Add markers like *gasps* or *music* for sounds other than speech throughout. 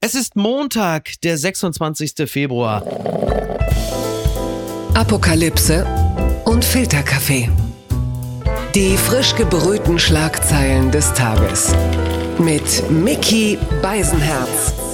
Es ist Montag, der 26. Februar. Apokalypse und Filterkaffee. Die frisch gebrühten Schlagzeilen des Tages. Mit Mickey Beisenherz.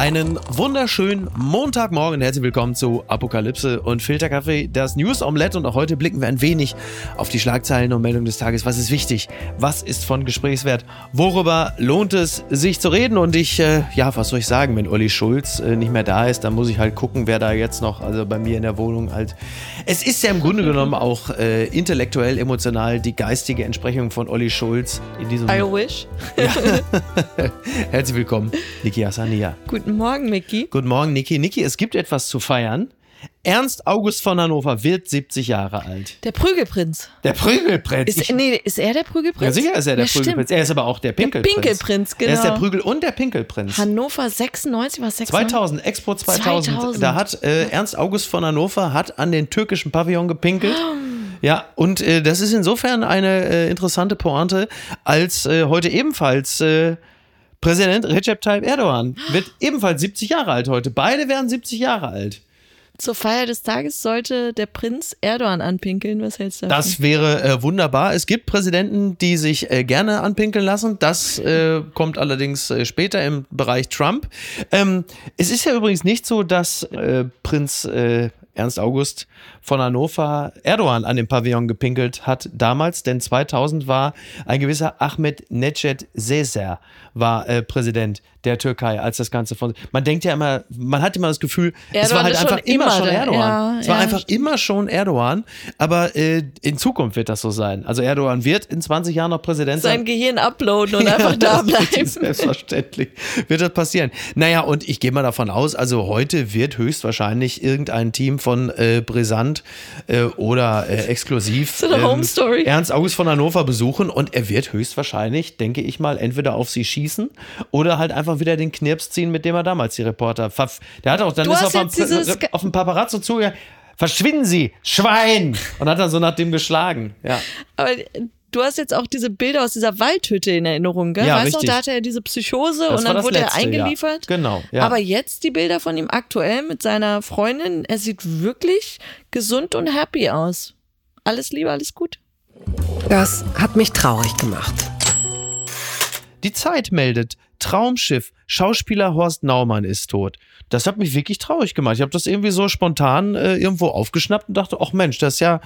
Einen wunderschönen Montagmorgen. Herzlich willkommen zu Apokalypse und Filterkaffee, das News Omelette. Und auch heute blicken wir ein wenig auf die Schlagzeilen und Meldungen des Tages. Was ist wichtig? Was ist von Gesprächswert? Worüber lohnt es sich zu reden? Und ich, äh, ja, was soll ich sagen, wenn Olli Schulz äh, nicht mehr da ist, dann muss ich halt gucken, wer da jetzt noch, also bei mir in der Wohnung halt. Es ist ja im Grunde genommen auch äh, intellektuell, emotional die geistige Entsprechung von Olli Schulz in diesem. I wish. *laughs* Herzlich willkommen, Niki Hassania. Guten Morgen, Micky. Guten Morgen, Niki. Niki, es gibt etwas zu feiern. Ernst August von Hannover wird 70 Jahre alt. Der Prügelprinz. Der Prügelprinz. Ist, nee, ist er der Prügelprinz? ja, sicher ist er der Ja, stimmt. Prügelprinz. Er ist aber auch der Pinkelprinz. Pinkelprinz, Er ist der genau. Prügel- und der Pinkelprinz. Hannover 96, was 96? 2000, Expo 2000. 2000. Da hat äh, Ernst August von Hannover hat an den türkischen Pavillon gepinkelt. *gasps* Ja, und äh, das ist insofern eine äh, interessante Pointe, als äh, heute ebenfalls äh, Präsident Recep Tayyip Erdogan wird ebenfalls 70 Jahre alt heute. Beide werden 70 Jahre alt. Zur Feier des Tages sollte der Prinz Erdogan anpinkeln. Was hältst du davon? Das wäre äh, wunderbar. Es gibt Präsidenten, die sich äh, gerne anpinkeln lassen. Das äh, kommt allerdings äh, später im Bereich Trump. Ähm, es ist ja übrigens nicht so, dass äh, Prinz äh, Ernst August von Hannover Erdogan an dem Pavillon gepinkelt hat damals, denn 2000 war ein gewisser Ahmed Necdet Sezer war äh, Präsident der Türkei, als das Ganze von. Man denkt ja immer, man hat immer das Gefühl, es war Erdogan halt einfach immer immer schon Erdogan. ja, es war ja, einfach immer schon Erdogan, aber äh, in Zukunft wird das so sein. Also Erdogan wird in 20 Jahren noch Präsident Sein sein. Gehirn uploaden und *laughs* einfach da bleiben. Selbstverständlich wird das passieren. Naja, und ich gehe mal davon aus, also heute wird höchstwahrscheinlich irgendein Team von äh, Brisant äh, oder äh, exklusiv So Story. Ernst August von Hannover besuchen und er wird höchstwahrscheinlich, denke ich mal, entweder auf sie schießen oder halt einfach wieder den Knirps ziehen, mit dem er damals die Reporter der hat auch dann Du ist auf, dieses- auf dem Paparazzo zugegangen. Verschwinden Sie, Schwein! Und hat dann so nach dem geschlagen. Ja. Aber du hast jetzt auch diese Bilder aus dieser Waldhütte in Erinnerung, gell? Ja, weißt du, richtig. da hatte er diese Psychose Das und dann wurde Letzte, er eingeliefert. Ja. Genau. Ja. Aber jetzt die Bilder von ihm aktuell mit seiner Freundin, er sieht wirklich gesund und happy aus. Alles Liebe, alles gut. Das hat mich traurig gemacht. Die Zeit meldet, Traumschiff, Schauspieler Horst Naumann ist tot. Das hat mich wirklich traurig gemacht. Ich habe das irgendwie so spontan äh, irgendwo aufgeschnappt und dachte, ach Mensch, das ist ja,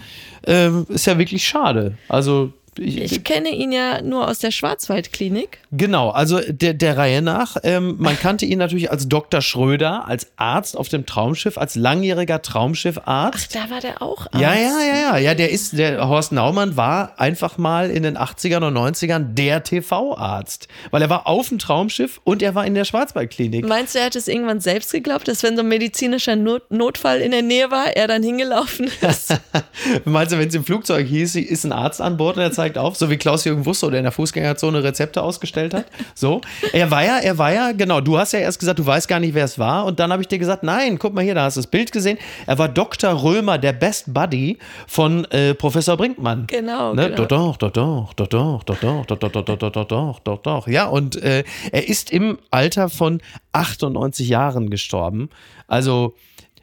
ähm, ist ja wirklich schade. Also ich, Ich kenne ihn ja nur aus der Schwarzwaldklinik. Genau, also der, der Reihe nach. Ähm, man kannte ihn natürlich als Dr. Schröder, als Arzt auf dem Traumschiff, als langjähriger Traumschiffarzt. Da war der auch Ja, Arzt. ja, ja, ja. Ja, der ist, der Horst Naumann war einfach mal in den 80ern und 90ern der TV-Arzt. Weil er war auf dem Traumschiff und er war in der Schwarzwaldklinik. Meinst du, er hat es irgendwann selbst geglaubt, dass wenn so ein medizinischer Not Notfall in der Nähe war, er dann hingelaufen ist? *laughs* Meinst du, wenn es im Flugzeug hieß, ist ein Arzt an Bord und er zeigt auf, so wie Klaus-Jürgen Wusso, der in der Fußgängerzone Rezepte ausgestellt hat? So. Er war ja, er war ja, genau, du hast ja erst gesagt, du weißt gar nicht, wer es war. Und dann habe ich dir gesagt, nein, guck mal hier, da hast du das Bild gesehen. Er war Dr. Römer, der Best Buddy von äh, Professor Brinkmann. Genau, Ne? genau. Doch, doch, doch, doch, doch, doch, doch, doch, doch, doch, doch, doch, doch, doch, doch, doch. Ja, und äh, er ist im Alter von 98 Jahren gestorben. Also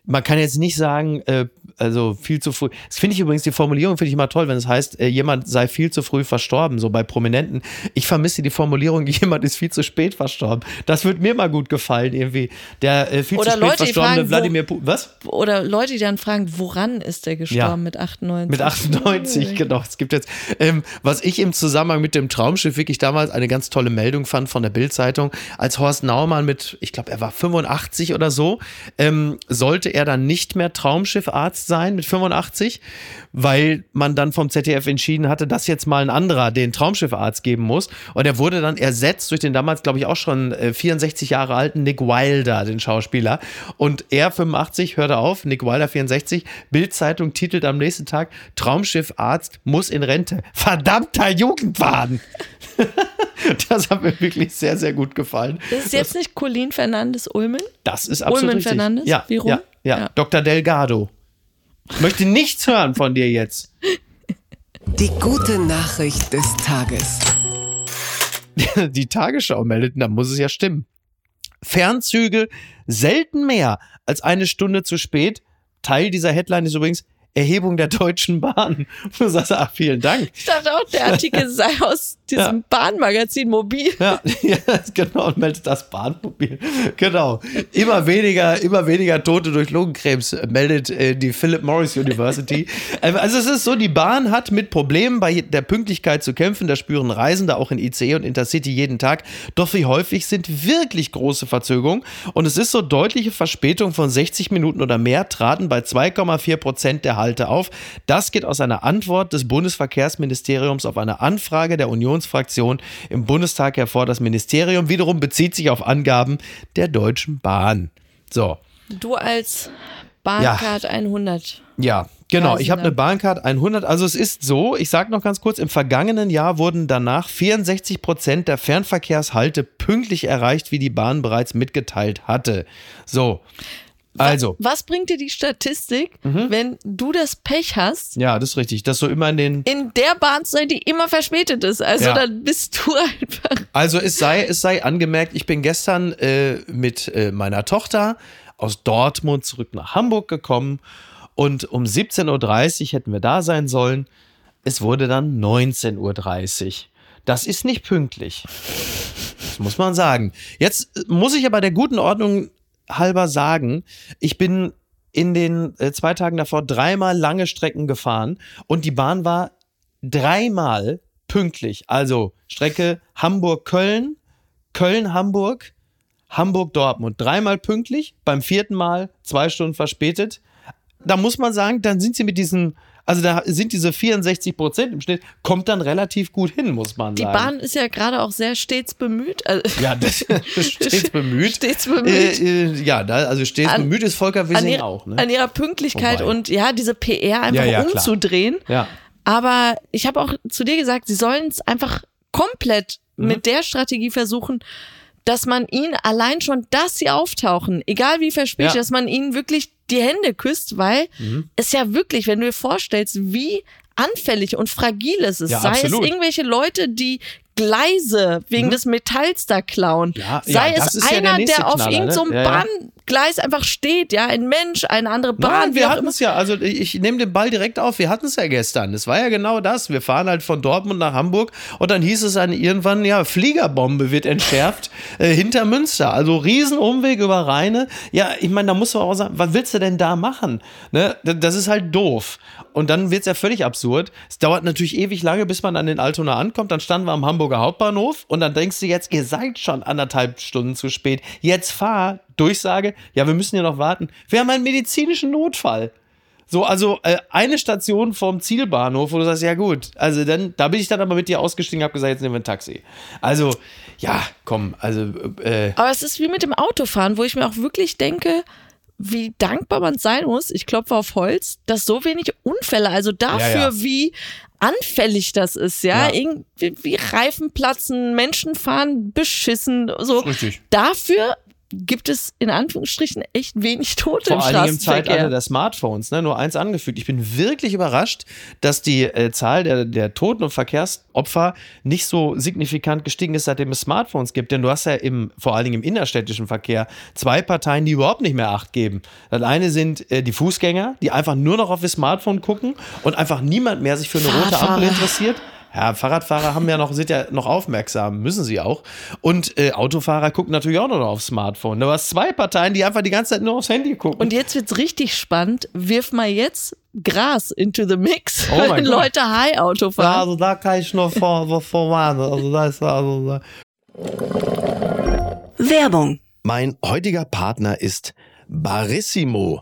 man kann jetzt nicht sagen, äh, also viel zu früh. Das finde ich übrigens, die Formulierung finde ich immer toll, wenn es heißt, äh, jemand sei viel zu früh verstorben, so bei Prominenten. Ich vermisse die Formulierung, *laughs* jemand ist viel zu spät verstorben. Das würde mir mal gut gefallen, irgendwie. Der äh, viel Oder zu spät Leute, die verstorbene fragen, Wladimir Putin. Was? Oder Leute, die dann fragen, woran ist der gestorben Ja. mit 98? Mit 98, *laughs* genau. Es gibt jetzt, ähm, was ich im Zusammenhang mit dem Traumschiff wirklich damals eine ganz tolle Meldung fand von der Bild-Zeitung, als Horst Naumann mit, ich glaube, er war 85 oder so, ähm, sollte er dann nicht mehr Traumschiffarzt sein mit 85, weil man dann vom ZDF entschieden hatte, dass jetzt mal ein anderer den Traumschiffarzt geben muss. Und er wurde dann ersetzt durch den damals, glaube ich, auch schon äh, 64 Jahre alten Nick Wilder, den Schauspieler. Und er 85 hörte auf, Nick Wilder 64. Bild-Zeitung titelt am nächsten Tag: Traumschiffarzt muss in Rente. Verdammter Jugendwahn! *laughs* Das hat mir wirklich sehr, sehr gut gefallen. Das ist jetzt nicht Colin Fernandes Ulmen? Das ist absolut Ulmen richtig. Fernandes? Ja, Wie rum? ja, ja, Ja. Dr. Delgado. Ich möchte nichts hören von dir jetzt. Die gute Nachricht des Tages. *laughs* die Tagesschau meldet, dann muss es ja stimmen. Fernzüge selten mehr als eine Stunde zu spät. Teil dieser Headline ist übrigens Erhebung der Deutschen Bahn. *laughs* Du sagst, ach, vielen Dank. Ich dachte auch, der Artikel *laughs* sei aus diesem Ja. Bahnmagazin Mobil. Ja, *laughs* ja, genau, und meldet das Bahnmobil. Genau. Immer weniger, immer weniger Tote durch Lungenkrebs äh, meldet äh, die Philip Morris University. Ähm, also es ist so, die Bahn hat mit Problemen bei der Pünktlichkeit zu kämpfen. Das spüren Reisende auch in ICE und Intercity jeden Tag. Doch wie häufig sind wirklich große Verzögerungen. Und es ist so deutliche Verspätung von 60 Minuten oder mehr traten bei 2,4 Prozent der Halte auf. Das geht aus einer Antwort des Bundesverkehrsministeriums auf eine Anfrage der Unionsfraktion im Bundestag hervor. Das Ministerium wiederum bezieht sich auf Angaben der Deutschen Bahn. So, Du als Bahncard 100. ja, genau. Ich habe eine Bahncard 100. Also es ist so, ich sage noch ganz kurz, im vergangenen Jahr wurden danach 64 Prozent der Fernverkehrshalte pünktlich erreicht, wie die Bahn bereits mitgeteilt hatte. So, also. Was bringt dir die Statistik, wenn du das Pech hast, Ja, das ist richtig. Das so immer in den. in der Bahn sein, die immer verspätet ist? Also Ja. dann bist du *laughs* einfach. Also es sei, es sei angemerkt, ich bin gestern äh, mit äh, meiner Tochter aus Dortmund zurück nach Hamburg gekommen und um 17.30 Uhr hätten wir da sein sollen. Es wurde dann 19.30 Uhr. Das ist nicht pünktlich. Das muss man sagen. Jetzt muss ich aber der guten Ordnung halber sagen, ich bin in den äh, zwei Tagen davor dreimal lange Strecken gefahren und die Bahn war dreimal pünktlich. Also Strecke Hamburg-Köln, Köln-Hamburg, Hamburg-Dortmund. Dreimal pünktlich, beim vierten Mal zwei Stunden verspätet. Da muss man sagen, dann sind sie mit diesen, also da sind diese 64 Prozent im Schnitt, kommt dann relativ gut hin, muss man Die sagen. Bahn ist ja gerade auch sehr stets bemüht. Also, Ja, das *laughs* stets bemüht. Stets bemüht. Äh, äh, ja, da, also stets An- bemüht ist Volker Wissing ihrer, auch. Ne? an ihrer Pünktlichkeit Wobei. und ja, diese PR einfach Ja, ja, klar. umzudrehen. Ja. Aber ich habe auch zu dir gesagt, sie sollen es einfach komplett Mhm. mit der Strategie versuchen, dass man ihnen allein schon, dass sie auftauchen, egal wie verspätet, Ja. dass man ihnen wirklich die Hände küsst, weil Mhm. es ja wirklich, wenn du dir vorstellst, wie anfällig und fragil es ist, Ja, sei absolut. es irgendwelche Leute, die Gleise wegen des Metalls da klauen, Mhm. Ja, sei ja, es der einer, nächste der auf irgendeinem so ne? einem Bahngleis einfach steht, ja, ein Mensch, eine andere Bahn, Nein, wir hatten es ja, also ich nehme den Ball direkt auf, wir hatten es ja gestern. Es war ja genau das. Wir fahren halt von Dortmund nach Hamburg und dann hieß es dann irgendwann, ja, Fliegerbombe wird entschärft *laughs* äh, hinter Münster. Also Riesenumweg über Rheine. Ja, ich meine, da musst du auch sagen, was willst du denn da machen? Ne? Das ist halt doof. Und dann wird es ja völlig absurd. Es dauert natürlich ewig lange, bis man an den Altona ankommt. Dann standen wir am Hamburger Hauptbahnhof und dann denkst du jetzt, ihr seid schon anderthalb Stunden zu spät. Jetzt fahr. Durchsage, ja, wir müssen ja noch warten. Wir haben einen medizinischen Notfall. So, also äh, eine Station vom Zielbahnhof, wo du sagst, ja gut, also dann, da bin ich dann aber mit dir ausgestiegen, habe gesagt, jetzt nehmen wir ein Taxi. Also, ja, komm, also, äh, Aber es ist wie mit dem Autofahren, wo ich mir auch wirklich denke, wie dankbar man sein muss, ich klopfe auf Holz, dass so wenig Unfälle, also dafür, Ja, ja. wie anfällig das ist, ja, Ja. irgendwie wie Reifen platzen, Menschen fahren beschissen, so. Richtig. Dafür gibt es in Anführungsstrichen echt wenig Tote vor im allen Dingen im Zeitalter Straßenverkehr. der Smartphones, ne, nur eins angefügt. Ich bin wirklich überrascht, dass die äh, Zahl der, der Toten und Verkehrsopfer nicht so signifikant gestiegen ist, seitdem es Smartphones gibt. Denn du hast ja im, vor allen Dingen im innerstädtischen Verkehr zwei Parteien, die überhaupt nicht mehr Acht geben. Das eine sind äh, die Fußgänger, die einfach nur noch auf ihr Smartphone gucken und einfach niemand mehr sich für eine rote Ampel interessiert. Ja, Fahrradfahrer haben ja noch, sind ja noch aufmerksam, müssen sie auch. Und äh, Autofahrer gucken natürlich auch nur noch aufs Smartphone. Du hast zwei Parteien, die einfach die ganze Zeit nur aufs Handy gucken. Und jetzt wird's richtig spannend. Wirf mal jetzt Gras into the mix, Oh wenn Gott. Leute High-Auto fahren. also da kann ich nur vor, *laughs* vorwarnen. Also da ist also da. Werbung. Mein heutiger Partner ist Barissimo,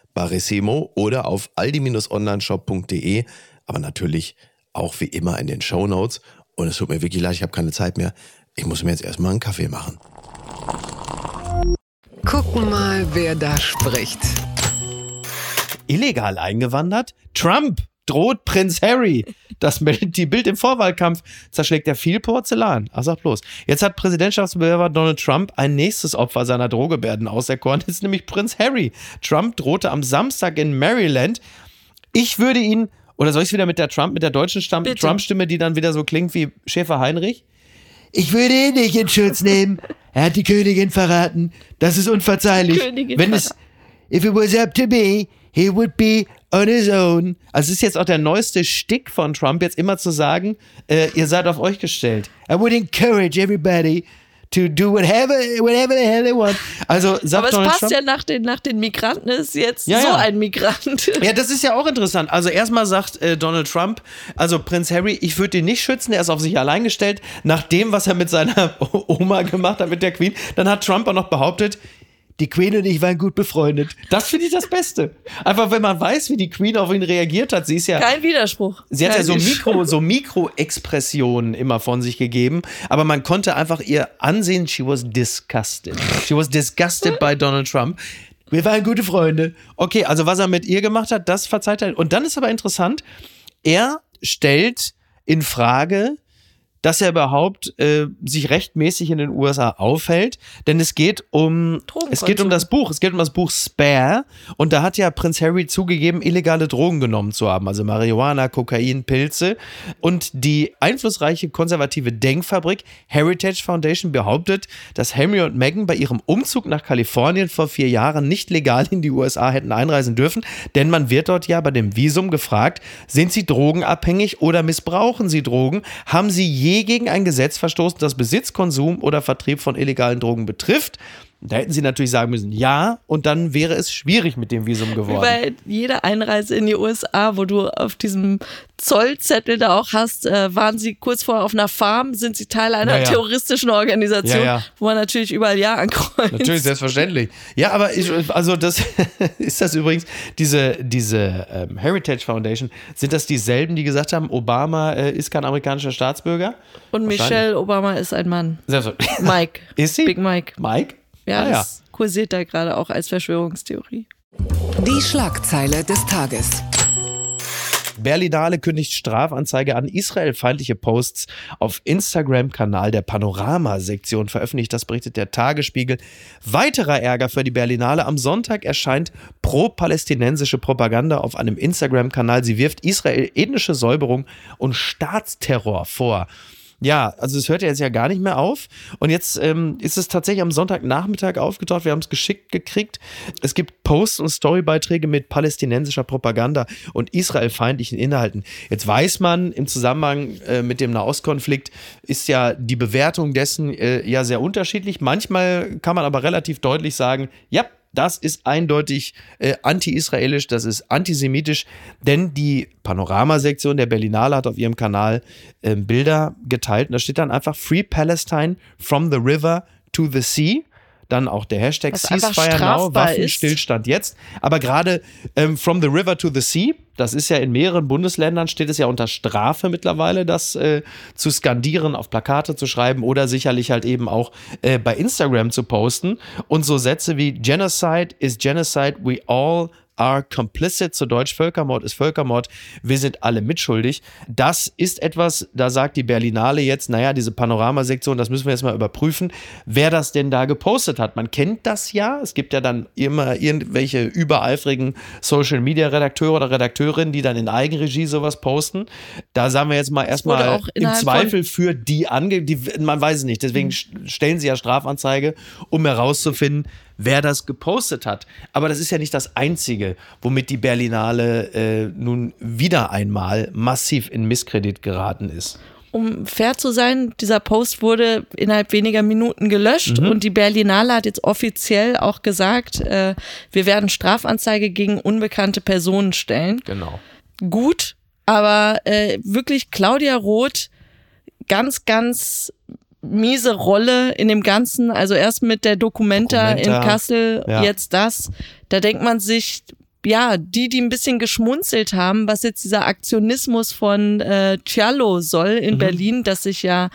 Barissimo oder auf aldi-onlineshop.de, aber natürlich auch wie immer in den Show Notes. Und es tut mir wirklich leid, ich habe keine Zeit mehr. Ich muss mir jetzt erstmal einen Kaffee machen. Gucken mal, wer da spricht. Illegal eingewandert? Trump droht Prinz Harry. Das meldet die Bild im Vorwahlkampf. Zerschlägt er viel Porzellan. Ach, sag bloß. Jetzt hat Präsidentschaftsbewerber Donald Trump ein nächstes Opfer seiner Drohgebärden auserkoren. Das ist nämlich Prinz Harry. Trump drohte am Samstag in Maryland. Ich würde ihn, oder soll ich es wieder mit der Trump, mit der deutschen Trump-Stimme, die dann wieder so klingt wie Schäfer Heinrich? Ich würde ihn nicht in Schutz nehmen. Er hat die Königin verraten. Das ist unverzeihlich. Königin Wenn es, if it was up to me, he would be on his own. Also es ist jetzt auch der neueste Stick von Trump, jetzt immer zu sagen, äh, ihr seid auf euch gestellt. I would encourage everybody to do whatever, whatever the hell they want. Also sagt Aber es Donald passt Trump, ja nach den, nach den Migranten, ist jetzt Ja, so ja. ein Migrant. ja, das ist ja auch interessant. Also erstmal sagt äh, Donald Trump, also Prinz Harry, ich würde ihn nicht schützen, er ist auf sich allein gestellt. Nach dem, was er mit seiner *laughs* Oma gemacht hat, mit der Queen, dann hat Trump auch noch behauptet, die Queen und ich waren gut befreundet. Das finde ich das Beste. Einfach, wenn man weiß, wie die Queen auf ihn reagiert hat. Sie ist ja, Kein Widerspruch. Sie hat ja so. Mikro, so Mikro-Expressionen immer von sich gegeben, aber man konnte einfach ihr ansehen, she was disgusted. She was disgusted by Donald Trump. Wir waren gute Freunde. Okay, also was er mit ihr gemacht hat, das verzeiht er. Und dann ist aber interessant, er stellt in Frage, dass er überhaupt äh, sich rechtmäßig in den USA aufhält, denn es geht um es geht um das Buch, es geht um das Buch Spare und da hat ja Prinz Harry zugegeben, illegale Drogen genommen zu haben, also Marihuana, Kokain, Pilze und die einflussreiche konservative Denkfabrik Heritage Foundation behauptet, dass Harry und Meghan bei ihrem Umzug nach Kalifornien vor vier Jahren nicht legal in die USA hätten einreisen dürfen, denn man wird dort ja bei dem Visum gefragt, sind sie drogenabhängig oder missbrauchen sie Drogen? Haben sie je gegen ein Gesetz verstoßen, das Besitz, Konsum oder Vertrieb von illegalen Drogen betrifft? Da hätten sie natürlich sagen müssen, ja, und dann wäre es schwierig mit dem Visum Wie geworden. bei jeder Einreise in die USA, wo du auf diesem Zollzettel da auch hast, äh, waren sie kurz vorher auf einer Farm, sind sie Teil einer Ja, ja. terroristischen Organisation, Ja, ja. wo man natürlich überall Ja ankreuzt. Natürlich, selbstverständlich. Ja, aber ich, also das *laughs* ist das übrigens, diese, diese ähm, Heritage Foundation, sind das dieselben, die gesagt haben, Obama äh, ist kein amerikanischer Staatsbürger? Und Michelle Obama ist ein Mann. Selbstverständlich. Mike. *laughs* Ist sie? Big Mike. Mike? Ja, Ah, das kursiert da gerade auch als Verschwörungstheorie. Die Schlagzeile des Tages. Berlinale kündigt Strafanzeige an. Israelfeindliche Posts auf Instagram-Kanal der Panorama-Sektion veröffentlicht. Das berichtet der Tagesspiegel. Weiterer Ärger für die Berlinale. Am Sonntag erscheint pro-palästinensische Propaganda auf einem Instagram-Kanal. Sie wirft Israel ethnische Säuberung und Staatsterror vor. Ja, also es hört ja jetzt ja gar nicht mehr auf. Und jetzt ähm, ist es tatsächlich am Sonntagnachmittag aufgetaucht. Wir haben es geschickt gekriegt. Es gibt Posts und Storybeiträge mit palästinensischer Propaganda und israelfeindlichen Inhalten. Jetzt weiß man, im Zusammenhang äh, mit dem Nahostkonflikt ist ja die Bewertung dessen äh, ja sehr unterschiedlich. Manchmal kann man aber relativ deutlich sagen, ja, das ist eindeutig äh, anti-israelisch, das ist antisemitisch, denn die Panoramasektion der Berlinale hat auf ihrem Kanal äh, Bilder geteilt und da steht dann einfach Free Palestine from the river to the sea. Dann auch der Hashtag Ceasefire Now, strafbar ist. Waffenstillstand jetzt. Aber gerade ähm, from the river to the sea, das ist ja in mehreren Bundesländern, steht es ja unter Strafe mittlerweile, das äh, zu skandieren, auf Plakate zu schreiben oder sicherlich halt eben auch äh, bei Instagram zu posten. Und so Sätze wie Genocide is Genocide, we all are complicit, zu Deutsch Völkermord ist Völkermord, wir sind alle mitschuldig. Das ist etwas, da sagt die Berlinale jetzt, naja, diese Panoramasektion, das müssen wir jetzt mal überprüfen, wer das denn da gepostet hat. Man kennt das ja, es gibt ja dann immer irgendwelche übereifrigen Social-Media-Redakteure oder Redakteurinnen, die dann in Eigenregie sowas posten. Da sagen wir jetzt mal erstmal im Zweifel für die ange... Die, man weiß es nicht, deswegen mhm. stellen sie ja Strafanzeige, um herauszufinden, wer das gepostet hat. Aber das ist ja nicht das Einzige, womit die Berlinale äh, nun wieder einmal massiv in Misskredit geraten ist um fair zu sein, dieser Post wurde innerhalb weniger Minuten gelöscht mhm. und die Berlinale hat jetzt offiziell auch gesagt, äh, wir werden Strafanzeige gegen unbekannte Personen stellen. Genau. Gut, aber äh, wirklich Claudia Roth ganz, ganz miese Rolle in dem Ganzen. Also erst mit der Documenta, Documenta in Kassel, ja. jetzt das. Da denkt man sich, ja, die, die ein bisschen geschmunzelt haben, was jetzt dieser Aktionismus von äh, Cialo soll in mhm. Berlin, dass sich ja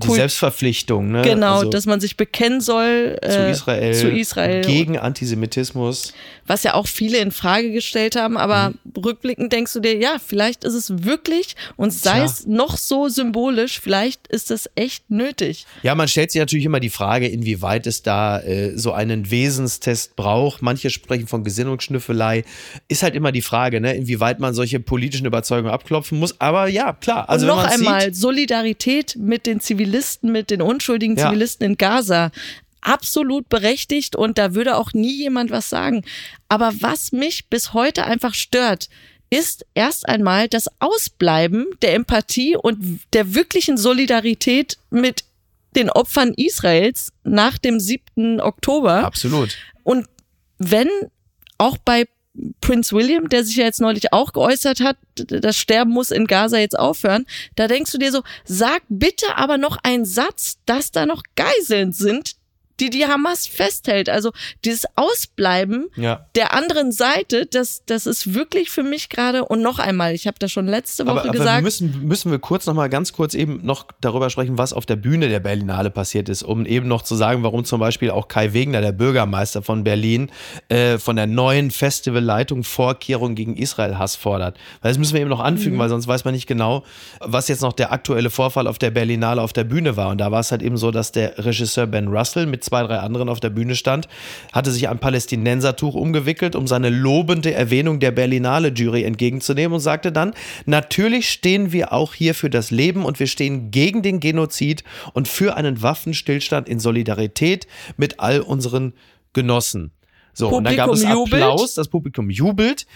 die Kult Selbstverpflichtung, ne? Genau, also dass man sich bekennen soll äh, zu, Israel, zu Israel gegen Antisemitismus. Was ja auch viele in Frage gestellt haben, aber mhm. rückblickend denkst du dir, ja, vielleicht ist es wirklich und sei Tja. es noch so symbolisch, vielleicht ist es echt nötig. Ja, man stellt sich natürlich immer die Frage, inwieweit es da äh, so einen Wesenstest braucht. Manche sprechen von Gesinnungsschnüffelei. Ist halt immer die Frage, ne, inwieweit man solche politischen Überzeugungen abklopfen muss. Aber ja, klar. Also und noch einmal sieht, Solidarität mit den Zivilisten Zivilisten, mit den unschuldigen ja. Zivilisten in Gaza absolut berechtigt und da würde auch nie jemand was sagen. Aber was mich bis heute einfach stört, ist erst einmal das Ausbleiben der Empathie und der wirklichen Solidarität mit den Opfern Israels nach dem 7. Oktober. Absolut. Und wenn auch bei Prince William, der sich ja jetzt neulich auch geäußert hat, das Sterben muss in Gaza jetzt aufhören, da denkst du dir so, sag bitte aber noch einen Satz, dass da noch Geiseln sind, die die Hamas festhält. Also dieses Ausbleiben ja. der anderen Seite, das, das ist wirklich für mich gerade, und noch einmal, ich habe das schon letzte Woche aber, aber gesagt. Müssen, müssen wir kurz noch mal ganz kurz eben noch darüber sprechen, was auf der Bühne der Berlinale passiert ist, um eben noch zu sagen, warum zum Beispiel auch Kai Wegner, der Bürgermeister von Berlin, äh, von der neuen Festivalleitung Vorkehrungen gegen Israel-Hass fordert. Weil das müssen wir eben noch anfügen, mhm. weil sonst weiß man nicht genau, was jetzt noch der aktuelle Vorfall auf der Berlinale auf der Bühne war. Und da war es halt eben so, dass der Regisseur Ben Russell mit zwei, drei anderen auf der Bühne stand, hatte sich ein Palästinensertuch umgewickelt, um seine lobende Erwähnung der Berlinale Jury entgegenzunehmen und sagte dann, natürlich stehen wir auch hier für das Leben und wir stehen gegen den Genozid und für einen Waffenstillstand in Solidarität mit all unseren Genossen. So, Publikum und dann gab es Applaus, jubelt. das Publikum jubelt.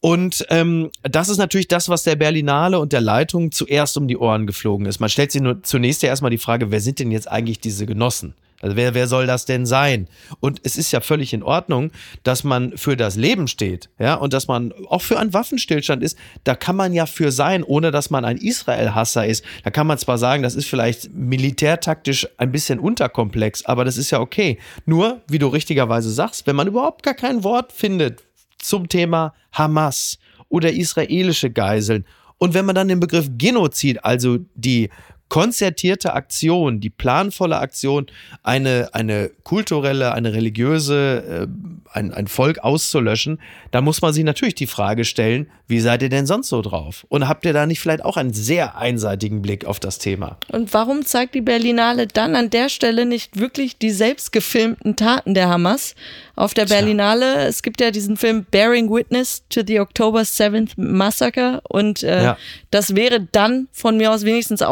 Und ähm, das ist natürlich das, was der Berlinale und der Leitung zuerst um die Ohren geflogen ist. Man stellt sich nur zunächst ja erstmal die Frage, wer sind denn jetzt eigentlich diese Genossen? Also wer, wer soll das denn sein? Und es ist ja völlig in Ordnung, dass man für das Leben steht, ja, und dass man auch für einen Waffenstillstand ist. Da kann man ja für sein, ohne dass man ein Israel-Hasser ist. Da kann man zwar sagen, das ist vielleicht militärtaktisch ein bisschen unterkomplex, aber das ist ja okay. Nur, wie du richtigerweise sagst, wenn man überhaupt gar kein Wort findet zum Thema Hamas oder israelische Geiseln und wenn man dann den Begriff Genozid, also die konzertierte Aktion, die planvolle Aktion, eine, eine kulturelle, eine religiöse, äh, ein, ein Volk auszulöschen, da muss man sich natürlich die Frage stellen, wie seid ihr denn sonst so drauf? Und habt ihr da nicht vielleicht auch einen sehr einseitigen Blick auf das Thema? Und warum zeigt die Berlinale dann an der Stelle nicht wirklich die selbst gefilmten Taten der Hamas? Auf der Berlinale, Tja. es gibt ja diesen Film Bearing Witness to the October 7th Massacre und äh, ja. das wäre dann von mir aus wenigstens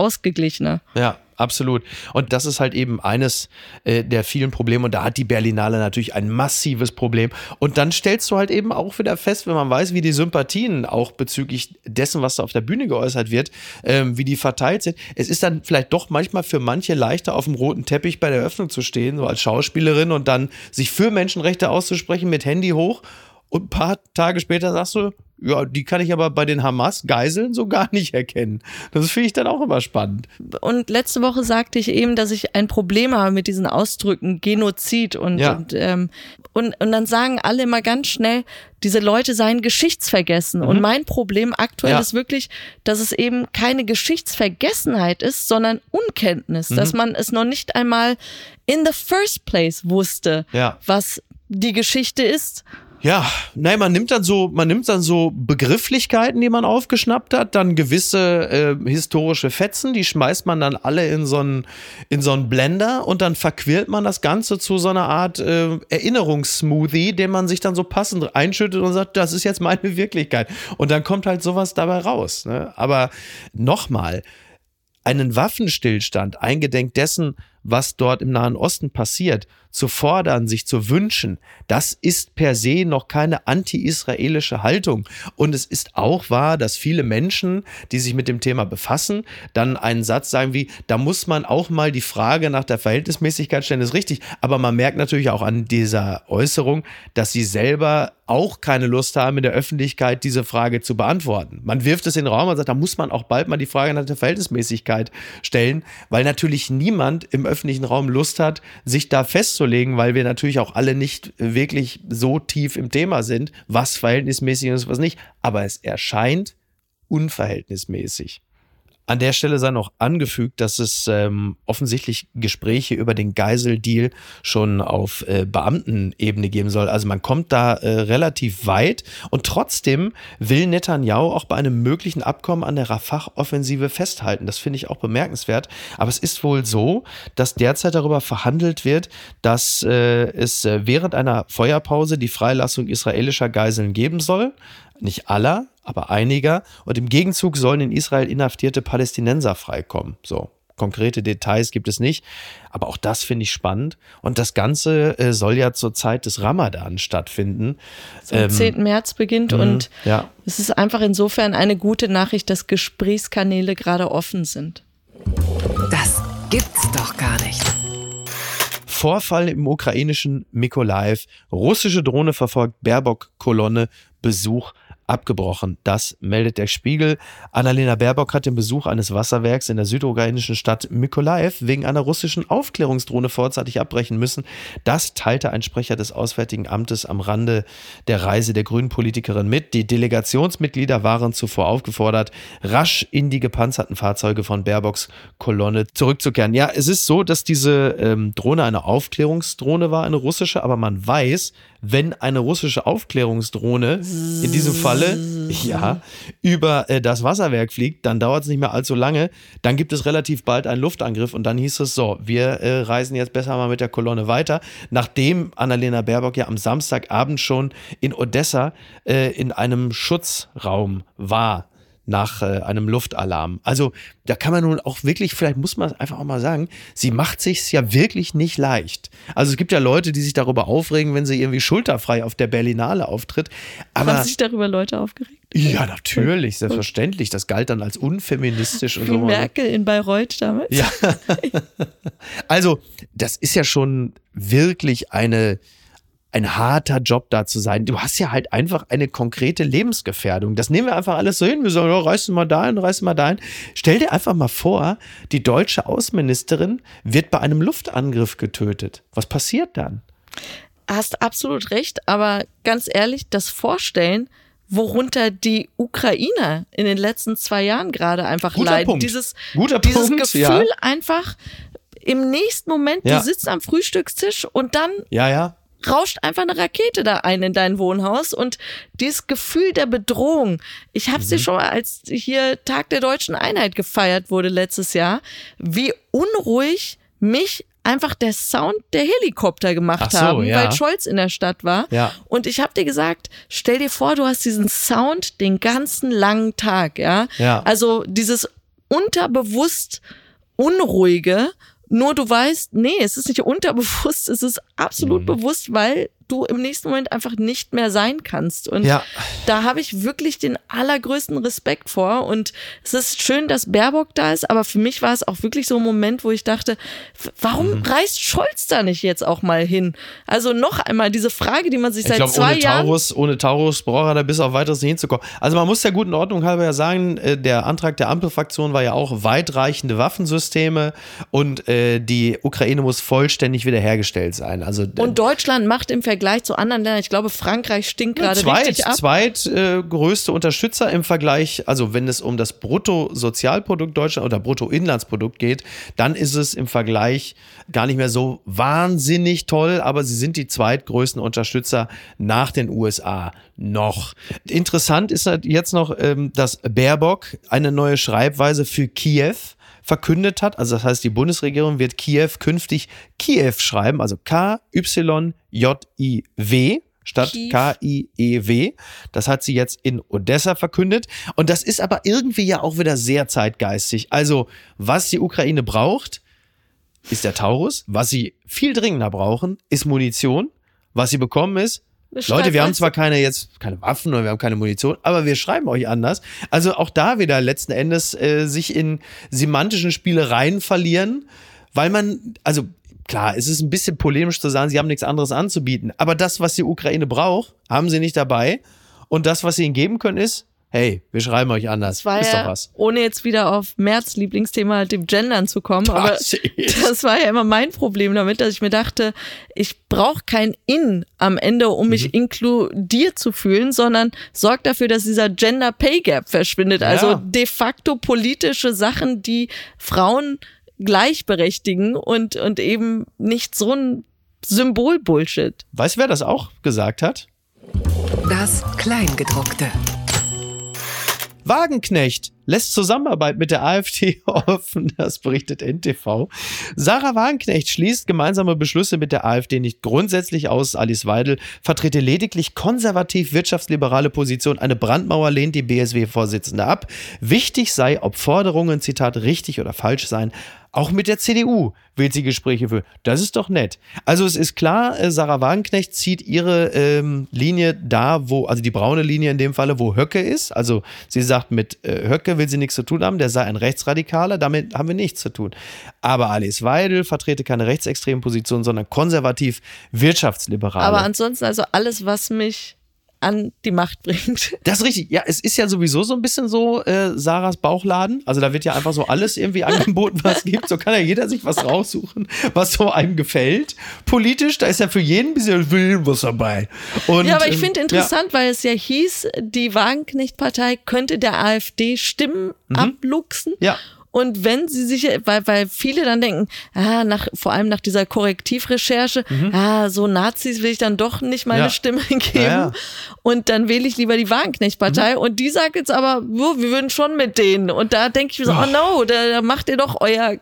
ausgeglichener. Ja, absolut. Und das ist halt eben eines äh, der vielen Probleme. Und da hat die Berlinale natürlich ein massives Problem. Und dann stellst du halt eben auch wieder fest, wenn man weiß, wie die Sympathien auch bezüglich dessen, was da auf der Bühne geäußert wird, ähm, wie die verteilt sind. Es ist dann vielleicht doch manchmal für manche leichter, auf dem roten Teppich bei der Eröffnung zu stehen, so als Schauspielerin und dann sich für Menschenrechte auszusprechen mit Handy hoch. Und ein paar Tage später sagst du, ja, die kann ich aber bei den Hamas-Geiseln so gar nicht erkennen. Das finde ich dann auch immer spannend. Und letzte Woche sagte ich eben, dass ich ein Problem habe mit diesen Ausdrücken Genozid und, ja. und, ähm, und, und dann sagen alle immer ganz schnell, diese Leute seien geschichtsvergessen. Mhm. Und mein Problem aktuell ja. ist wirklich, dass es eben keine Geschichtsvergessenheit ist, sondern Unkenntnis, mhm. dass man es noch nicht einmal in the first place wusste, ja. was die Geschichte ist Ja, nein, man nimmt dann so, man nimmt dann so Begrifflichkeiten, die man aufgeschnappt hat, dann gewisse äh, historische Fetzen, die schmeißt man dann alle in so einen in so einen Blender und dann verquirlt man das Ganze zu so einer Art äh, Erinnerungssmoothie, den man sich dann so passend einschüttet und sagt, das ist jetzt meine Wirklichkeit. Und dann kommt halt sowas dabei raus. Ne? Aber nochmal, einen Waffenstillstand eingedenk dessen, was dort im Nahen Osten passiert, zu fordern, sich zu wünschen, das ist per se noch keine anti-israelische Haltung. Und es ist auch wahr, dass viele Menschen, die sich mit dem Thema befassen, dann einen Satz sagen wie, da muss man auch mal die Frage nach der Verhältnismäßigkeit stellen, ist richtig. Aber man merkt natürlich auch an dieser Äußerung, dass sie selber auch keine Lust haben, in der Öffentlichkeit diese Frage zu beantworten. Man wirft es in den Raum und sagt, da muss man auch bald mal die Frage nach der Verhältnismäßigkeit stellen, weil natürlich niemand im öffentlichen Raum Lust hat, sich da festzulegen, weil wir natürlich auch alle nicht wirklich so tief im Thema sind, was verhältnismäßig ist, was nicht. Aber es erscheint unverhältnismäßig. An der Stelle sei noch angefügt, dass es ähm, offensichtlich Gespräche über den Geiseldeal schon auf äh, Beamtenebene geben soll. Also man kommt da äh, relativ weit und trotzdem will Netanyahu auch bei einem möglichen Abkommen an der Rafah-Offensive festhalten. Das finde ich auch bemerkenswert. Aber es ist wohl so, dass derzeit darüber verhandelt wird, dass äh, es äh, während einer Feuerpause die Freilassung israelischer Geiseln geben soll. Nicht aller, aber einiger. Und im Gegenzug sollen in Israel inhaftierte Palästinenser freikommen. So. Konkrete Details gibt es nicht, aber auch das finde ich spannend. Und das Ganze äh, soll ja zur Zeit des Ramadan stattfinden. Am ähm, 10. März beginnt mh, und ja. es ist einfach insofern eine gute Nachricht, dass Gesprächskanäle gerade offen sind. Das gibt's doch gar nicht. Vorfall im ukrainischen Mykolaiv. Russische Drohne verfolgt Baerbock-Kolonne. Besuch abgebrochen. Das meldet der Spiegel. Annalena Baerbock hat den Besuch eines Wasserwerks in der südukrainischen Stadt Mykolaiv wegen einer russischen Aufklärungsdrohne vorzeitig abbrechen müssen. Das teilte ein Sprecher des Auswärtigen Amtes am Rande der Reise der grünen Politikerin mit. Die Delegationsmitglieder waren zuvor aufgefordert, rasch in die gepanzerten Fahrzeuge von Baerbocks Kolonne zurückzukehren. Ja, es ist so, dass diese ähm, Drohne eine Aufklärungsdrohne war, eine russische, aber man weiß, wenn eine russische Aufklärungsdrohne in diesem Falle ja über äh, das Wasserwerk fliegt, dann dauert es nicht mehr allzu lange. Dann gibt es relativ bald einen Luftangriff und dann hieß es so: Wir äh, reisen jetzt besser mal mit der Kolonne weiter, nachdem Annalena Baerbock ja am Samstagabend schon in Odessa äh, in einem Schutzraum war nach äh, einem Luftalarm. Also da kann man nun auch wirklich, vielleicht muss man einfach auch mal sagen, sie macht sich's ja wirklich nicht leicht. Also es gibt ja Leute, die sich darüber aufregen, wenn sie irgendwie schulterfrei auf der Berlinale auftritt. Aber Haben sich darüber Leute aufgeregt? ja, natürlich, selbstverständlich. Das galt dann als unfeministisch und Wie so. Merkel in Bayreuth damals? Ja. *laughs* also, das ist ja schon wirklich eine, ein harter Job da zu sein. Du hast ja halt einfach eine konkrete Lebensgefährdung. Das nehmen wir einfach alles so hin. Wir sagen, ja, reißen mal dahin, reißen mal dahin. Stell dir einfach mal vor, die deutsche Außenministerin wird bei einem Luftangriff getötet. Was passiert dann? Hast absolut recht, aber ganz ehrlich, das Vorstellen, worunter die Ukrainer in den letzten zwei Jahren gerade einfach Guter leiden. Punkt. Dieses, Guter dieses Punkt, Gefühl ja. einfach im nächsten Moment, Ja. du sitzt am Frühstückstisch und dann Ja, ja. Rauscht einfach eine Rakete da ein in dein Wohnhaus und dieses Gefühl der Bedrohung. Ich habe Mhm. dir schon, als hier Tag der deutschen Einheit gefeiert wurde letztes Jahr, wie unruhig mich einfach der Sound der Helikopter gemacht Ach so, haben, ja. weil Scholz in der Stadt war. Ja. Und ich habe dir gesagt, stell dir vor, du hast diesen Sound den ganzen langen Tag, ja. Ja. Also dieses unterbewusst unruhige, nur du weißt, nee, es ist nicht unterbewusst, es ist absolut Mhm. bewusst, weil du im nächsten Moment einfach nicht mehr sein kannst. Und Ja. da habe ich wirklich den allergrößten Respekt vor. Und es ist schön, dass Baerbock da ist, aber für mich war es auch wirklich so ein Moment, wo ich dachte, warum Mhm. reist Scholz da nicht jetzt auch mal hin? Also noch einmal diese Frage, die man sich Ich seit glaube, zwei ohne Jahren Taurus, ohne Taurus braucht er da bis auf weiteres nicht hinzukommen. Also man muss der guten Ordnung halber ja sagen, äh, der Antrag der Ampelfraktion war ja auch weitreichende Waffensysteme und äh, die Ukraine muss vollständig wiederhergestellt sein. Also Und Deutschland macht im Vergleich Vergleich zu anderen Ländern. Ich glaube, Frankreich stinkt gerade Zweit, richtig ab. zweitgrößte Unterstützer im Vergleich, also wenn es um das Bruttosozialprodukt Deutschland oder Bruttoinlandsprodukt geht, dann ist es im Vergleich gar nicht mehr so wahnsinnig toll, aber sie sind die zweitgrößten Unterstützer nach den USA noch. Interessant ist halt jetzt noch, ähm, dass Baerbock eine neue Schreibweise für Kiew verkündet hat. Also das heißt, die Bundesregierung wird Kiew künftig Kiew schreiben, also K-Y-J-I-W statt Kiew. K-I-E-W. Das hat sie jetzt in Odessa verkündet. Und das ist aber irgendwie ja auch wieder sehr zeitgeistig. Also, was die Ukraine braucht, ist der Taurus. Was sie viel dringender brauchen, ist Munition. Was sie bekommen ist, Leute, wir haben zwar keine jetzt keine Waffen oder wir haben keine Munition, aber wir schreiben euch anders. Also auch da wieder letzten Endes äh, sich in semantischen Spielereien verlieren, weil man, also klar, es ist ein bisschen polemisch zu sagen, sie haben nichts anderes anzubieten, aber das, was die Ukraine braucht, haben sie nicht dabei. Und das, was sie ihnen geben können, ist, hey, wir schreiben euch anders. Das war ist ja, doch was. ohne jetzt wieder auf Merz Lieblingsthema, dem Gendern zu kommen, aber ist? *laughs* das war ja immer mein Problem damit, dass ich mir dachte, ich brauche kein In am Ende, um Mhm. mich inkludiert zu fühlen, sondern sorgt dafür, dass dieser Gender Pay Gap verschwindet. Ja. Also de facto politische Sachen, die Frauen gleichberechtigen und, und eben nicht so ein Symbol-Bullshit. Weißt du, wer das auch gesagt hat? Das Kleingedruckte. Wagenknecht lässt Zusammenarbeit mit der AfD *laughs* offen, das berichtet NTV. Sarah Wagenknecht schließt gemeinsame Beschlüsse mit der AfD nicht grundsätzlich aus. Alice Weidel vertrete lediglich konservativ wirtschaftsliberale Position. Eine Brandmauer lehnt die BSW-Vorsitzende ab. Wichtig sei, ob Forderungen, Zitat, richtig oder falsch seien. Auch mit der CDU will sie Gespräche führen. Das ist doch nett. Also es ist klar, äh, Sarah Wagenknecht zieht ihre ähm, Linie da, wo, also die braune Linie in dem Falle, wo Höcke ist. Also sie sagt, mit äh, Höcke will sie nichts zu tun haben, der sei ein Rechtsradikaler, damit haben wir nichts zu tun. Aber Alice Weidel vertrete keine rechtsextreme Position, sondern konservativ wirtschaftsliberale. Aber ansonsten also alles, was mich an die Macht bringt. *laughs* Das ist richtig. Ja, es ist ja sowieso so ein bisschen so äh, Sarahs Bauchladen. Also da wird ja einfach so alles irgendwie *laughs* angeboten, was es gibt. So kann ja jeder sich was raussuchen, was so einem gefällt. Politisch, da ist ja für jeden ein bisschen Willen was dabei. Und, Ja, aber ich ähm, finde interessant, weil es ja hieß, die Wagenknecht-Partei könnte der AfD Stimmen abluchsen. Mhm. Ja. Und wenn sie sich, weil, weil viele dann denken, ah, nach, vor allem nach dieser Korrektivrecherche, ah, so Nazis will ich dann doch nicht meine Mhm. Ja. Stimme *laughs* geben. Ja, ja. Und dann wähle ich lieber die Wagenknecht-Partei. Und die sagt jetzt aber, wir würden schon mit denen. Und da denke ich mir so, oh no, da, da macht ihr doch euer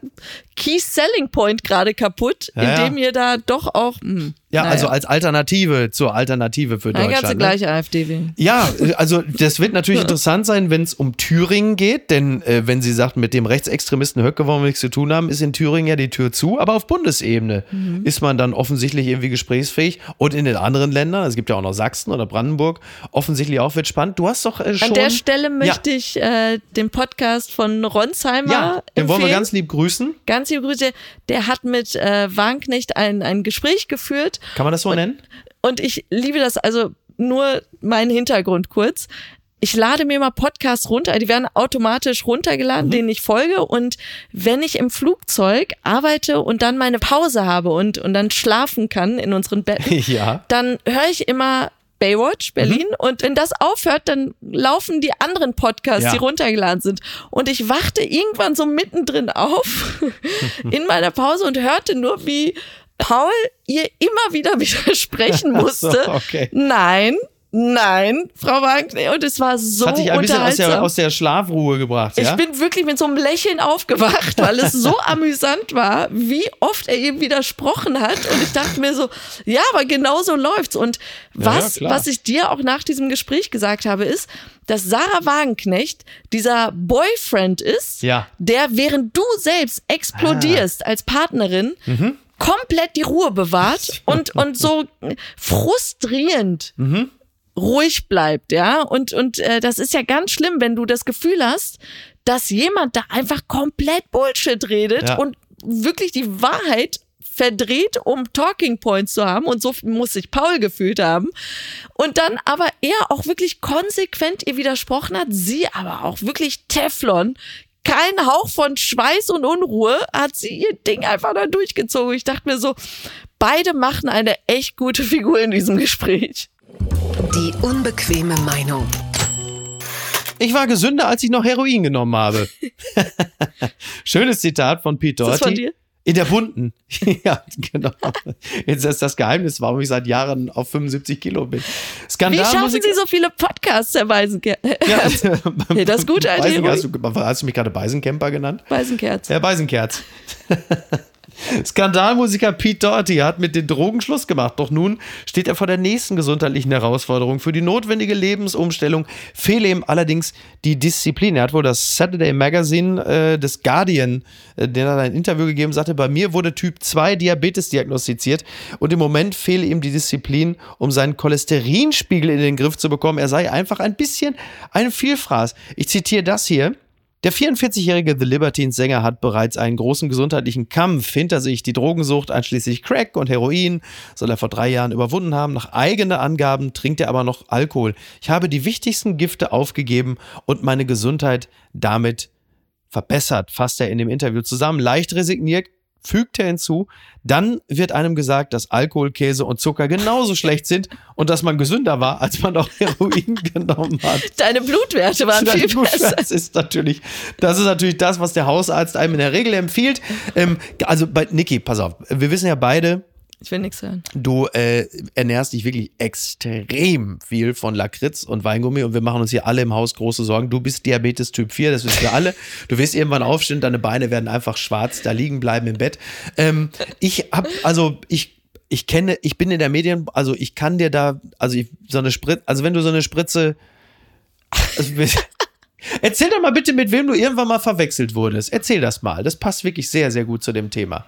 Key Selling Point gerade kaputt, indem ihr da doch auch, hm, Ja, naja. also als Alternative zur Alternative für dann kannst du Deutschland. ne? AfD wählen. Ja, äh, *laughs* also das wird natürlich interessant sein, wenn es um Thüringen geht, denn äh, wenn sie sagt, mit dem Rechtsextremisten Höcke wollen wir nichts zu tun haben, ist in Thüringen ja die Tür zu, aber auf Bundesebene Mhm. ist man dann offensichtlich irgendwie gesprächsfähig und in den anderen Ländern, es gibt ja auch noch Sachsen oder Brandenburg, offensichtlich auch wird spannend. Du hast doch äh, schon... An der Stelle ja, möchte ich äh, den Podcast von Ronsheimer ja, den wollen wir empfehlen. ganz lieb grüßen. Ganz liebe Grüße. Der hat mit äh, Wagenknecht ein, ein Gespräch geführt Kann man das so nennen? und ich liebe das. Also nur meinen Hintergrund kurz. Ich lade mir mal Podcasts runter, die werden automatisch runtergeladen, denen ich folge. Und wenn ich im Flugzeug arbeite und dann meine Pause habe und, und dann schlafen kann in unseren Betten, *laughs* Ja. dann höre ich immer Baywatch Berlin und wenn das aufhört, dann laufen die anderen Podcasts, Ja. die runtergeladen sind. Und ich wachte irgendwann so mittendrin auf *laughs* in meiner Pause und hörte nur, wie Paul ihr immer wieder *laughs* widersprechen musste. so, okay. Nein, nein, Frau Wagner. Und es war so hat dich ein bisschen aus der, aus der Schlafruhe gebracht, ja? Ich bin wirklich mit so einem Lächeln aufgewacht, weil es so *laughs* amüsant war, wie oft er ihm widersprochen hat. Und ich dachte mir so, ja, aber genau so läuft's. Und was, klar. was ich dir auch nach diesem Gespräch gesagt habe, ist, dass Sarah Wagenknecht dieser Boyfriend ist, Ja. der während du selbst explodierst als Partnerin, komplett die Ruhe bewahrt und, und so frustrierend ruhig bleibt, ja. Und, und äh, das ist ja ganz schlimm, wenn du das Gefühl hast, dass jemand da einfach komplett Bullshit redet Ja. und wirklich die Wahrheit verdreht, um Talking Points zu haben. Und so muss sich Paul gefühlt haben. Und dann aber er auch wirklich konsequent ihr widersprochen hat, sie aber auch wirklich Teflon. Kein Hauch von Schweiß und Unruhe hat sie ihr Ding einfach da durchgezogen. Ich dachte mir so, beide machen eine echt gute Figur in diesem Gespräch. Die unbequeme Meinung. Ich war gesünder, als ich noch Heroin genommen habe. *laughs* Schönes Zitat von Pete Ist das Doherty. von dir? In der bunten. *laughs* ja, genau. Jetzt ist das Geheimnis, warum ich seit Jahren auf 75 Kilo bin. Wie Skandal schaffen Sie so viele Podcasts, Herr Weisenkerz? Ja, *laughs* Ja, das ist gut, Alter. Beisen, hast, du, hast du mich gerade Beisencamper genannt? Weisenkerz. Herr Beisenkerz. *laughs* Skandalmusiker Pete Doherty hat mit den Drogen Schluss gemacht. Doch nun steht er vor der nächsten gesundheitlichen Herausforderung. Für die notwendige Lebensumstellung fehle ihm allerdings die Disziplin. Er hat wohl das Saturday Magazine äh, des Guardian, äh, der hat ein Interview gegeben, sagte, bei mir wurde Typ 2 Diabetes diagnostiziert und im Moment fehle ihm die Disziplin, um seinen Cholesterinspiegel in den Griff zu bekommen. Er sei einfach ein bisschen ein Vielfraß. Ich zitiere das hier. Der 44-jährige The Libertines-Sänger hat bereits einen großen gesundheitlichen Kampf hinter sich. Die Drogensucht, einschließlich Crack und Heroin, soll er vor drei Jahren überwunden haben. Nach eigenen Angaben trinkt er aber noch Alkohol. Ich habe die wichtigsten Gifte aufgegeben und meine Gesundheit damit verbessert, fasst er in dem Interview zusammen. Leicht resigniert fügt er hinzu, dann wird einem gesagt, dass Alkohol, Käse und Zucker genauso schlecht sind und dass man gesünder war, als man auch Heroin *laughs* genommen hat. Deine Blutwerte waren Das viel gut, besser. Das ist natürlich, das ist natürlich das, was der Hausarzt einem in der Regel empfiehlt. Ähm, also bei Niki, pass auf, wir wissen ja beide, Ich will nichts hören. du äh, ernährst dich wirklich extrem viel von Lakritz und Weingummi und wir machen uns hier alle im Haus große Sorgen. Du bist Diabetes Typ 4, das wissen wir alle. Du wirst irgendwann aufstehen, deine Beine werden einfach schwarz, da liegen bleiben im Bett. Ähm, ich hab, also ich ich kenne, ich bin in der Medien, also ich kann dir da, also ich, so eine Spritze, also wenn du so eine Spritze, also, *laughs* erzähl doch mal bitte, mit wem du irgendwann mal verwechselt wurdest. Erzähl das mal. Das passt wirklich sehr, sehr gut zu dem Thema.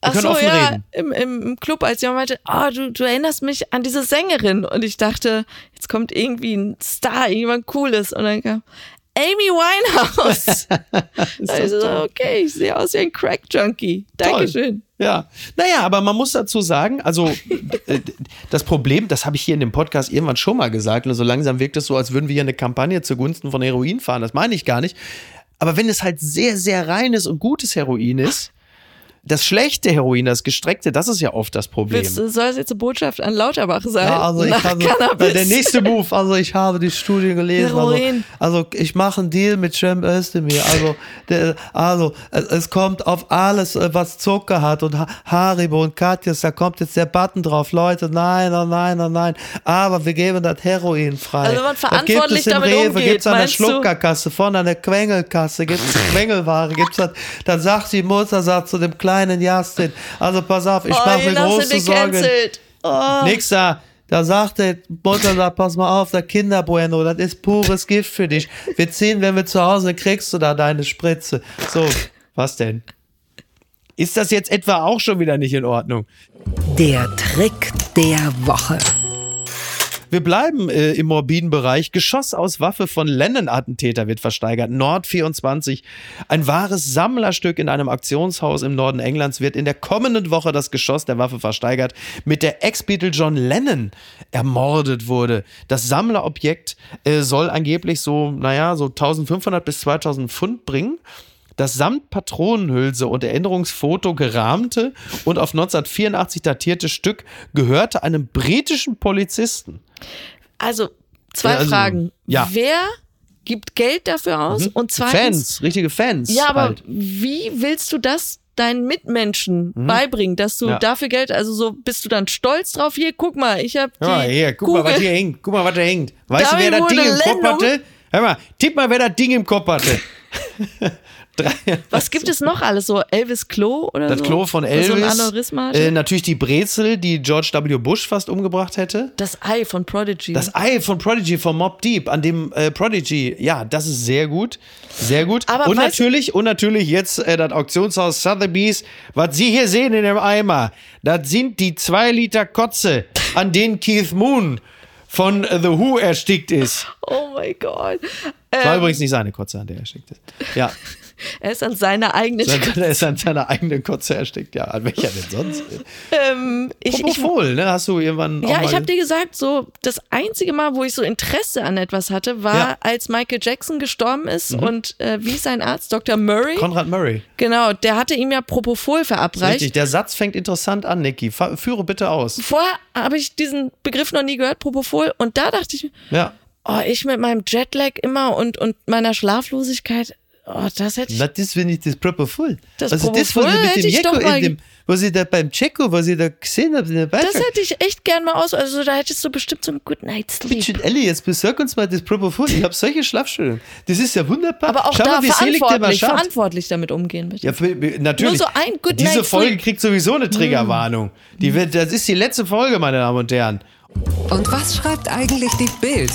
Wir Ach können so, offen ja, reden. im, im, Club, als jemand meinte, ah, du, du erinnerst mich an diese Sängerin. Und ich dachte, jetzt kommt irgendwie ein Star, jemand Cooles. Und dann kam Amy Winehouse. da ich so, okay, ich sehe aus wie ein Crack-Junkie. Dankeschön. Ja, naja, aber man muss dazu sagen, also *laughs* äh, das Problem, das habe ich hier in dem Podcast irgendwann schon mal gesagt, und so langsam wirkt es so, als würden wir hier eine Kampagne zugunsten von Heroin fahren. Das meine ich gar nicht. Aber wenn es halt sehr, sehr reines und gutes Heroin ist, das schlechte Heroin, das gestreckte, das ist ja oft das Problem. Willst, soll das jetzt eine Botschaft an Lauterbach sein? Ja, also ich Nach habe Cannabis. der nächste Move, also ich habe die Studie gelesen. Also, Heroin. also ich mache einen Deal mit Cem Özdemir. Also, der, also es, es kommt auf alles, äh, was Zucker hat und Ha- Haribo und Katjes, da kommt jetzt der Button drauf. Leute, nein, oh nein, oh nein. Aber wir geben das Heroin frei. Also wenn man das verantwortlich gibt es im damit Rewe, umgeht, gibt's an der? Schluckerkasse, vorne an der Quengelkasse, gibt es Quengelware, gibt's das. Dann sagt die Mutter, sagt zu dem kleinen Justin, also pass auf, ich oh, mache mir große Sorgen. Oh. Nächster, da sagt der Mutter, sagt, pass mal auf, der Kinderbueno, das ist pures Gift für dich. Wir ziehen, wenn wir zu Hause sind, kriegst du da deine Spritze. So, was denn? Ist das jetzt etwa auch schon wieder nicht in Ordnung? Der Trick der Woche. Wir bleiben äh, im morbiden Bereich. Geschoss aus Waffe von Lennon-Attentäter wird versteigert. Nord 24. Ein wahres Sammlerstück in einem Auktionshaus im Norden Englands wird in der kommenden Woche das Geschoss der Waffe versteigert, mit der Ex-Beatle John Lennon ermordet wurde. Das Sammlerobjekt äh, soll angeblich so, naja, so 1500 bis 2000 Pfund bringen. Das samt Patronenhülse und Erinnerungsfoto gerahmte und auf 1984 datierte Stück gehörte einem britischen Polizisten. Also, zwei Ja, also, Fragen. ja. Mhm. Wer gibt Geld dafür aus? Und zweitens, Fans, richtige Fans. ja, aber halt. wie willst du das deinen Mitmenschen beibringen, dass du Mhm. Ja. dafür Geld, also so bist du dann stolz drauf? Hier, guck mal, ich habe die mal, hier, guck Kugel. mal, was hier hängt. Guck mal, was da hängt. Weißt du, wer das Ding im Kopf hatte? Hör mal, tipp mal, wer das Ding im Kopf hatte. *laughs* Drei, *laughs* Was gibt es noch alles? So Elvis Klo oder das so? Klo von Elvis. So ein Aneurysma äh, natürlich die Brezel, die George W. Bush fast umgebracht hätte. das Ei von Prodigy. Das Ei von Prodigy, von Mob Deep, an dem äh, Prodigy, ja, das ist sehr gut. Sehr gut. Aber und natürlich, und natürlich jetzt äh, das Auktionshaus Sotheby's. Was Sie hier sehen in dem Eimer, das sind die zwei Liter Kotze, an denen Keith Moon von äh, The Who erstickt ist. oh mein Gott. Das war Ähm, übrigens nicht seine Kotze, an der er erstickt ist. Ja. *laughs* Er ist an seiner eigenen. Er ist an seiner eigenen Kotze erstickt. Ja, an welcher denn sonst? ähm, ich, ich, Propofol, ne? Hast du irgendwann ja, ich habe dir gesagt, so das einzige Mal, wo ich so Interesse an etwas hatte, war, Ja. als Michael Jackson gestorben ist und äh, wie sein Arzt, Dr. Murray? Konrad Murray. genau, der hatte ihm ja Propofol verabreicht. Richtig, der Satz fängt interessant an, Niki. Führe bitte aus. Vorher habe ich diesen Begriff noch nie gehört, Propofol, und da dachte ich mir, Ja. oh, ich mit meinem Jetlag immer und, und meiner Schlaflosigkeit, oh, das hätte ich. Das ist, wenn ich das Propofol. Das also das, was ich mit dem mal in dem, was ich da beim Checo, was ich da gesehen habe, in der Das hätte ich echt gern mal aus. Also da hättest du bestimmt so einen Good Night Sleep. Bitte, Ellie, jetzt besorg uns mal das Propofol. Ich habe solche Schlafstörungen. Das ist ja wunderbar. Aber auch Schau da mal, wie selig der mal verantwortlich, verantwortlich damit umgehen, bitte. Ja, für, natürlich. Nur so ein Good Diese Night Folge Sleep. kriegt sowieso eine Triggerwarnung. Die wird, das ist die letzte Folge, meine Damen und Herren. Und was schreibt eigentlich die Bild?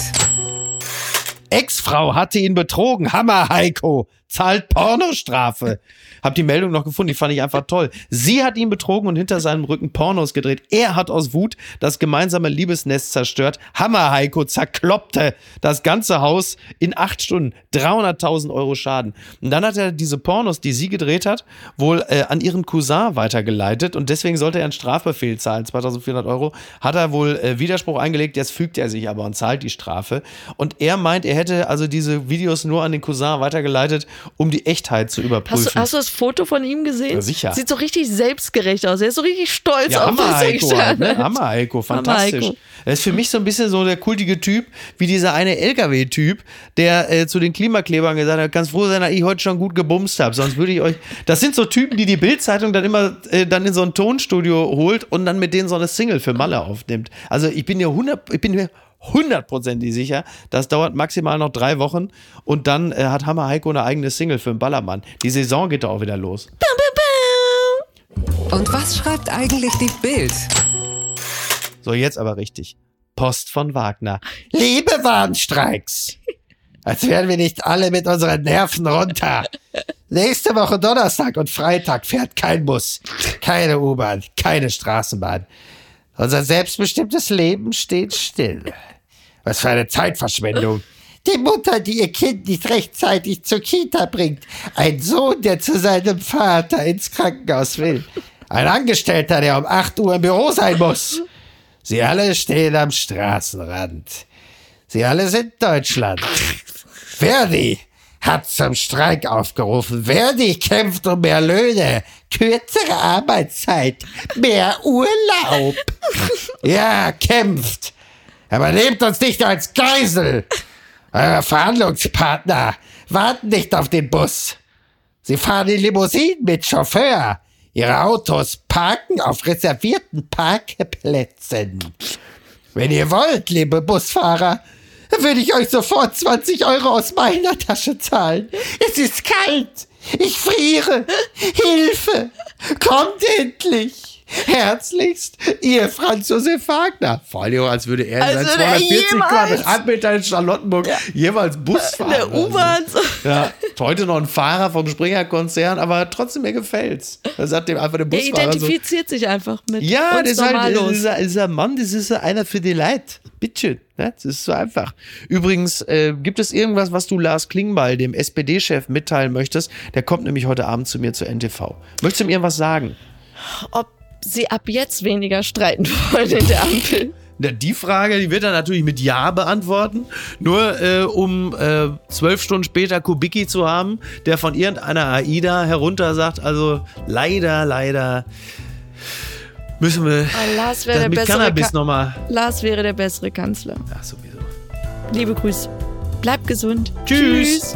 Ex-Frau hatte ihn betrogen. Hammer, Heiko. Zahlt Pornostrafe. *laughs* Hab die Meldung noch gefunden, die fand ich einfach toll. Sie hat ihn betrogen und hinter seinem Rücken Pornos gedreht. Er hat aus Wut das gemeinsame Liebesnest zerstört. Hammer, Heiko zerkloppte das ganze Haus in acht Stunden. 300.000 Euro Schaden. Und dann hat er diese Pornos, die sie gedreht hat, wohl äh, an ihren Cousin weitergeleitet und deswegen sollte er einen Strafbefehl zahlen, 2400 Euro. Hat er wohl äh, Widerspruch eingelegt, jetzt fügt er sich aber und zahlt die Strafe. Und er meint, er hätte also diese Videos nur an den Cousin weitergeleitet, um die Echtheit zu überprüfen. Hast du, hast du das Foto von ihm gesehen? Ja, sicher. Sieht so richtig selbstgerecht aus. Er ist so richtig stolz Ja, auf Hammer was er halt, ne? Hammer Heiko, fantastisch. Heiko. Er ist für mich so ein bisschen so der kultige Typ, wie dieser eine LKW-Typ, der äh, zu den Klimaklebern gesagt hat, ganz froh sein, dass ich heute schon gut gebumst habe, sonst würde ich euch, das sind so Typen, die die Bildzeitung dann immer äh, dann in so ein Tonstudio holt und dann mit denen so eine Single für Malle aufnimmt. Also ich bin mir 100, ich bin mir hundertprozentig sicher, das dauert maximal noch drei Wochen und dann äh, hat Hammer Heiko eine eigene Single für den Ballermann. Die Saison geht doch auch wieder los. Und was schreibt eigentlich die Bild? So, jetzt aber richtig. Post von Wagner. Liebe Warnstreiks! Als wären wir nicht alle mit unseren Nerven runter. Nächste Woche Donnerstag und Freitag fährt kein Bus, keine U-Bahn, keine Straßenbahn. Unser selbstbestimmtes Leben steht still. Was für eine Zeitverschwendung. Die Mutter, die ihr Kind nicht rechtzeitig zur Kita bringt. Ein Sohn, der zu seinem Vater ins Krankenhaus will. Ein Angestellter, der um 8 Uhr im Büro sein muss. Sie alle stehen am Straßenrand. Sie alle sind Deutschland. Verdi hat zum Streik aufgerufen. Verdi kämpft um mehr Löhne, kürzere Arbeitszeit, mehr Urlaub. Ja, kämpft. Aber nehmt uns nicht als Geisel. Eure Verhandlungspartner warten nicht auf den Bus. Sie fahren in Limousinen mit Chauffeur. Ihre Autos parken auf reservierten Parkplätzen. Wenn ihr wollt, liebe Busfahrer, dann würde ich euch sofort 20 Euro aus meiner Tasche zahlen. Es ist kalt. Ich friere. Hilfe. Kommt endlich. Herzlichst, ihr Franz Josef Wagner. Vor allem, als würde er in Als seinen würde er 240 jemals- Quadratmeter in Charlottenburg jeweils Bus fahren. Der U-Bahn. so. Ja, heute noch ein Fahrer vom Springer-Konzern, aber trotzdem, mir gefällt's. Da sagt dem einfach der Er Busfahrer so. identifiziert sich einfach mit Ja, uns das ist halt das ist, ein- das ist ein Mann, das ist einer für die Leute. Bitteschön. Ne? Das ist so einfach. Übrigens, äh, gibt es irgendwas, was du Lars Klingbeil, dem SPD-Chef, mitteilen möchtest? Der kommt nämlich heute Abend zu mir zur NTV. Möchtest du ihm irgendwas sagen? Ob sie ab jetzt weniger streiten wollen in der Ampel. Die Frage, die wird er natürlich mit Ja beantworten. Nur äh, um äh, zwölf Stunden später Kubicki zu haben, der von irgendeiner AIDA herunter sagt, also leider, leider müssen wir Oh, das der mit bessere Cannabis Ka nochmal. Lars wäre der bessere Kanzler. Ja, sowieso. Liebe Grüße. Bleib gesund. Tschüss.